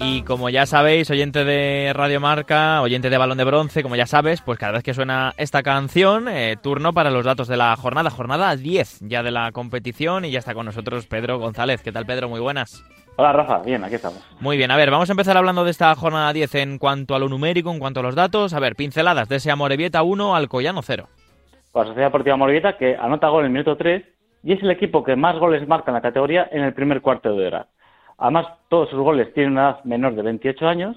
Y como ya sabéis, oyente de Radio Marca, oyente de Balón de Bronce, como ya sabes, pues cada vez que suena esta canción, eh, turno para los datos de la jornada, jornada 10 ya de la competición y ya está con nosotros Pedro González. ¿Qué tal Pedro? Muy buenas. Hola Rafa, bien, aquí estamos. Muy bien, a ver, vamos a empezar hablando de esta jornada 10 en cuanto a lo numérico, en cuanto a los datos. A ver, pinceladas de ese Amorebieta 1 al Collano 0. Pues la Sociedad Deportiva Amorebieta que anota gol en el minuto 3 y es el equipo que más goles marca en la categoría en el primer cuarto de hora. Además, todos sus goles tienen una edad menor de 28 años.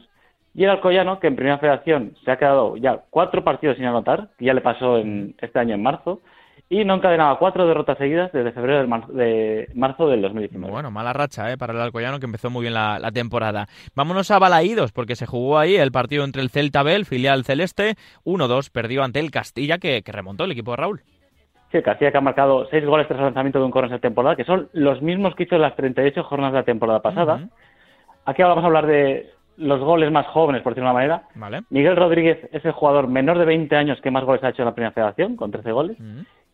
Y el Alcoyano, que en Primera Federación se ha quedado ya cuatro partidos sin anotar, que ya le pasó en, este año en marzo, y no encadenaba cuatro derrotas seguidas desde febrero de, marzo del 2019. Bueno, mala racha ¿eh? para el Alcoyano, que empezó muy bien la, temporada. Vámonos a Balaídos, porque se jugó ahí el partido entre el Celta Bel, filial celeste, 1-2, perdió ante el Castilla, que, remontó el equipo de Raúl. Sí, Castilla que ha marcado seis goles tras el lanzamiento de un corner esta temporada, que son los mismos que hizo en las 38 jornadas de la temporada pasada. Aquí vamos a hablar de los goles más jóvenes, por decirlo de una manera. Vale. Miguel Rodríguez es el jugador menor de 20 años que más goles ha hecho en la Primera Federación, con 13 goles.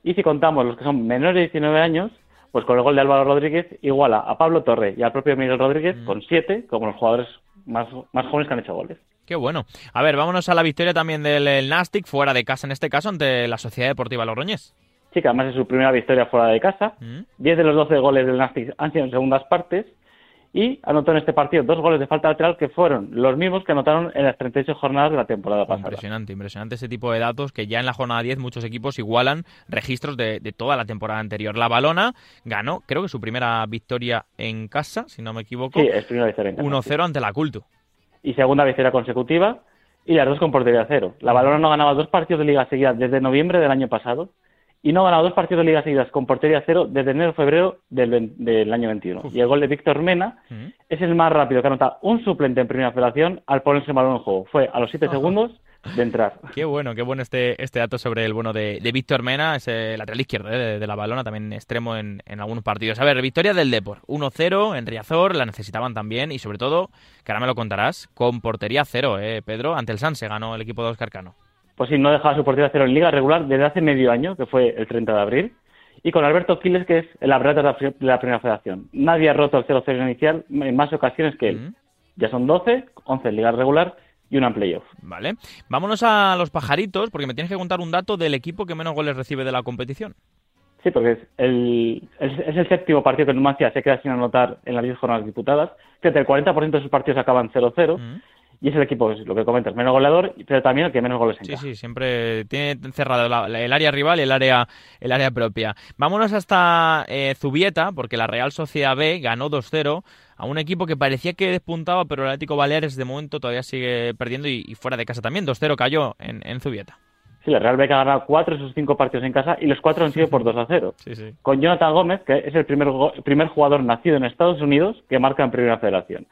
Y si contamos los que son menores de 19 años, pues con el gol de Álvaro Rodríguez iguala a Pablo Torre y al propio Miguel Rodríguez con 7 como los jugadores más, más jóvenes que han hecho goles. Qué bueno. A ver, vámonos a la victoria también del Nastic, fuera de casa en este caso, ante la Sociedad Deportiva Logroñés. Sí, que además es su primera victoria fuera de casa. 10 de los 12 goles del Nastic han sido en segundas partes y anotó en este partido dos goles de falta lateral que fueron los mismos que anotaron en las 38 jornadas de la temporada pasada. Impresionante, impresionante ese tipo de datos que ya en la jornada 10 muchos equipos igualan registros de, toda la temporada anterior. La Balona ganó, creo que su primera victoria en casa, si no me equivoco. Sí, es primera victoria 1-0 ante la Cultu. Y segunda victoria consecutiva y las dos con portería cero. La Balona no ganaba dos partidos de liga seguidas desde noviembre del año pasado y no ha ganado dos partidos de liga seguidas con portería cero desde enero-febrero del, año 21. Y el gol de Víctor Mena es el más rápido que anota un suplente en primera federación al ponerse el balón en juego. Fue a los siete segundos de entrar. Qué bueno, qué bueno este, este dato sobre el bueno de, Víctor Mena, ese lateral izquierdo eh, de, la balona, también extremo en, algunos partidos. A ver, victoria del Depor, 1-0 en Riazor, la necesitaban también y sobre todo, que ahora me lo contarás, con portería cero, eh, Pedro, ante el San se ganó el equipo de Oscar Cano pues sí, no dejaba su portería cero en liga regular desde hace medio año, que fue el 30 de abril, y con Alberto Quiles, que es el abrazo de la primera federación. Nadie ha roto el 0-0 inicial en más ocasiones que él. Ya son 12, 11 en liga regular y una en playoff. Vale. Vámonos a los pajaritos, porque me tienes que contar un dato del equipo que menos goles recibe de la competición. Sí, porque es el, es el séptimo partido que Numancia se queda sin anotar en las 10 jornadas disputadas. Fíjate, el 40% de sus partidos acaban 0-0 y es el equipo, lo que comentas, menos goleador, pero también el que menos goles en Sí, sí, siempre tiene cerrado el área rival y el área, el área propia. Vámonos hasta eh, Zubieta, porque la Real Sociedad B ganó 2-0 a un equipo que parecía que despuntaba, pero el Atlético Baleares de momento todavía sigue perdiendo y, fuera de casa también. 2-0 cayó en, en Zubieta. Sí, la Real B ha ganado cuatro de sus cinco partidos en casa y los cuatro han sido por 2 a 0. Sí, sí. Con Jonathan Gómez, que es el primer, primer jugador nacido en Estados Unidos que marca en Primera Federación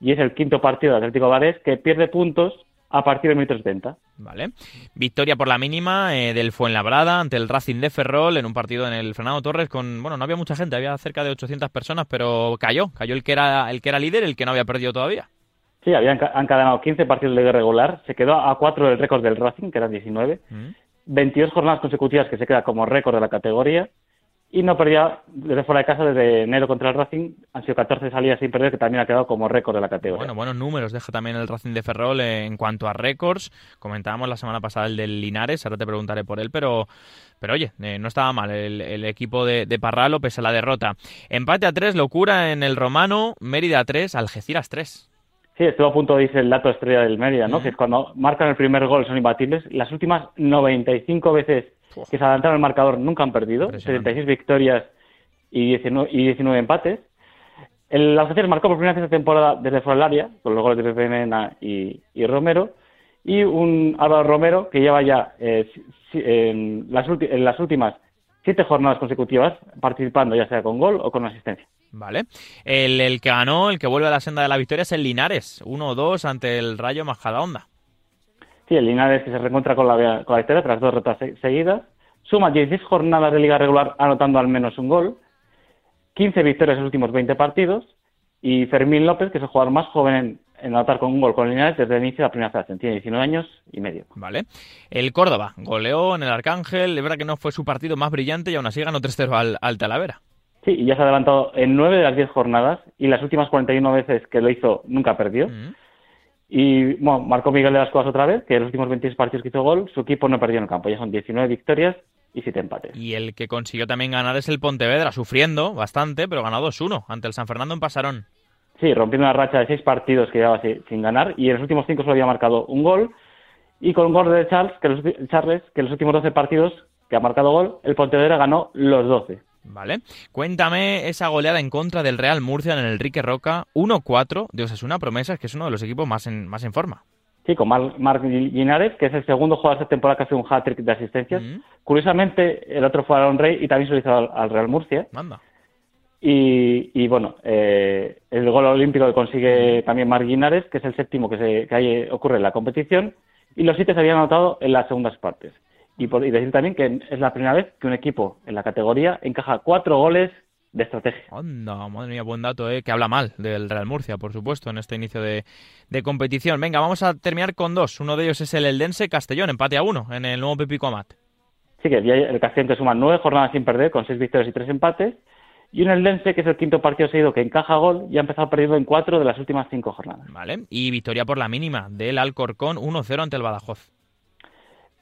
y es el quinto partido de Atlético Valés que pierde puntos a partir de 30. Vale. Victoria por la mínima eh, del Fuenlabrada ante el Racing de Ferrol en un partido en el Fernando Torres con, bueno, no había mucha gente, había cerca de 800 personas, pero cayó, cayó el que era el que era líder, el que no había perdido todavía. Sí, habían han encadenado 15 partidos de regular, se quedó a 4 del récord del Racing, que eran 19, 22 mm. jornadas consecutivas que se queda como récord de la categoría y no perdía desde fuera de casa desde enero contra el Racing. Han sido 14 salidas sin perder, que también ha quedado como récord de la categoría. Bueno, buenos números deja también el Racing de Ferrol en cuanto a récords. Comentábamos la semana pasada el del Linares, ahora te preguntaré por él, pero, pero oye, eh, no estaba mal el, equipo de, de, Parralo pese a la derrota. Empate a 3, locura en el Romano, Mérida a 3, Algeciras 3. Sí, estuvo a punto, dice el dato estrella del Mérida, ¿no? Que es cuando marcan el primer gol son imbatibles. Las últimas 95 veces que se adelantaron el marcador nunca han perdido, 76 victorias y 19, y 19 empates. El Algeciras marcó por primera vez esta temporada desde fuera del área, con los goles de Pepe Mena y, Romero, y un Álvaro Romero que lleva ya eh, en, las en las últimas siete jornadas consecutivas participando ya sea con gol o con asistencia. Vale. El, el, que ganó, el que vuelve a la senda de la victoria es el Linares, 1-2 ante el Rayo Majadahonda. Sí, el Linares que se reencuentra con la, con la victoria tras dos retas seguidas. Suma 16 jornadas de liga regular anotando al menos un gol. 15 victorias en los últimos 20 partidos. Y Fermín López, que es el jugador más joven en, anotar con un gol con Linares desde el inicio de la primera fase. Tiene 19 años y medio. Vale. El Córdoba goleó en el Arcángel. Es verdad que no fue su partido más brillante y aún así ganó 3-0 al, al Talavera. Sí, y ya se ha adelantado en nueve de las diez jornadas y las últimas 41 veces que lo hizo nunca perdió. Mm. Y bueno, marcó Miguel de las Cosas otra vez, que en los últimos 26 partidos que hizo gol, su equipo no perdió en el campo. Ya son 19 victorias y 7 empates. Y el que consiguió también ganar es el Pontevedra, sufriendo bastante, pero ganó 2-1 ante el San Fernando en Pasarón. Sí, rompiendo una racha de seis partidos que llevaba sin ganar y en los últimos cinco solo había marcado un gol. Y con un gol de Charles, que los, Charles, que en los últimos 12 partidos que ha marcado gol, el Pontevedra ganó los 12. Vale. Cuéntame esa goleada en contra del Real Murcia en el Enrique Roca, 1-4 de Osasuna Promesas, que es uno de los equipos más en, más en forma. Sí, con Marc Linares, que es el segundo jugador de esta temporada que hace un hat-trick de asistencias. Curiosamente, el otro fue Aaron Rey y también se lo hizo al, Real Murcia. Manda. Y, bueno, eh, el gol olímpico que consigue también Marc Linares, que es el séptimo que, se, que ocurre en la competición. Y los siete se habían anotado en las segundas partes. Y, por, decir también que es la primera vez que un equipo en la categoría encaja cuatro goles de estrategia. Anda, madre mía, buen dato, ¿eh? que habla mal del Real Murcia, por supuesto, en este inicio de, competición. Venga, vamos a terminar con dos. Uno de ellos es el Eldense Castellón, empate a uno en el nuevo Pepico Amat. Sí, que el Castellón que suma nueve jornadas sin perder, con seis victorias y tres empates. Y un Eldense, que es el quinto partido seguido que encaja gol, y ha empezado perdiendo en cuatro de las últimas cinco jornadas. Vale, y victoria por la mínima del Alcorcón 1-0 ante el Badajoz.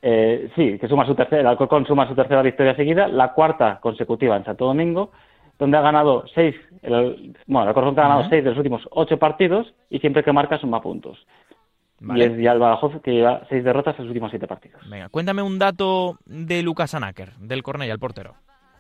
Eh, sí, que suma su tercera, el Alcorcón suma su tercera victoria seguida, la cuarta consecutiva en Santo Domingo, donde ha ganado seis, el, bueno, el Alcorcón ha ganado seis de los últimos ocho partidos y siempre que marca suma puntos. Y es ya el Badajoz que lleva seis derrotas en los últimos siete partidos. Venga, cuéntame un dato de Lucas Anaker, del Cornell, el portero.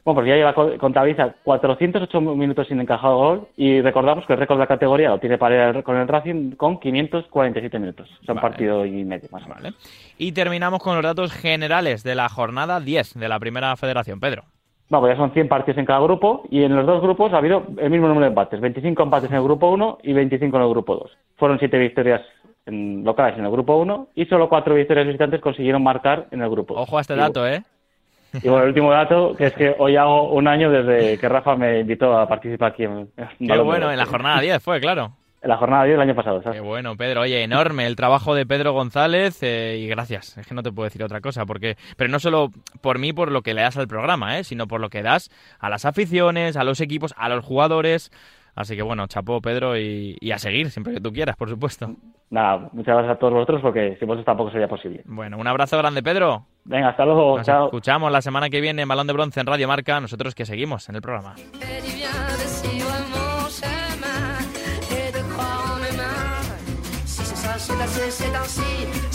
Bueno, pues ya lleva contabiliza 408 minutos sin encajado gol y recordamos que el récord de la categoría lo tiene para con el Racing con 547 minutos. Son partido y medio más o menos. Y terminamos con los datos generales de la jornada 10 de la primera federación. Pedro. Bueno, pues ya son 100 partidos en cada grupo y en los dos grupos ha habido el mismo número de empates. 25 empates en el grupo 1 y 25 en el grupo 2. Fueron 7 victorias locales en el grupo 1 y solo 4 victorias visitantes consiguieron marcar en el grupo. Ojo a este dato, ¿eh? Y bueno, el último dato, que es que hoy hago un año desde que Rafa me invitó a participar aquí en... Qué bueno, en la jornada 10 fue, claro. En la jornada 10 del año pasado, ¿sabes? Qué bueno, Pedro. Oye, enorme el trabajo de Pedro González eh, y gracias. Es que no te puedo decir otra cosa, porque pero no solo por mí, por lo que le das al programa, ¿eh? sino por lo que das a las aficiones, a los equipos, a los jugadores. Así que bueno, chapó Pedro y, a seguir siempre que tú quieras, por supuesto. Nada, muchas gracias a todos vosotros porque si vosotros tampoco sería posible. Bueno, un abrazo grande, Pedro. Venga, hasta luego, Nos chao. Escuchamos la semana que viene en Balón de Bronce en Radio Marca, nosotros que seguimos en el programa. c'est ainsi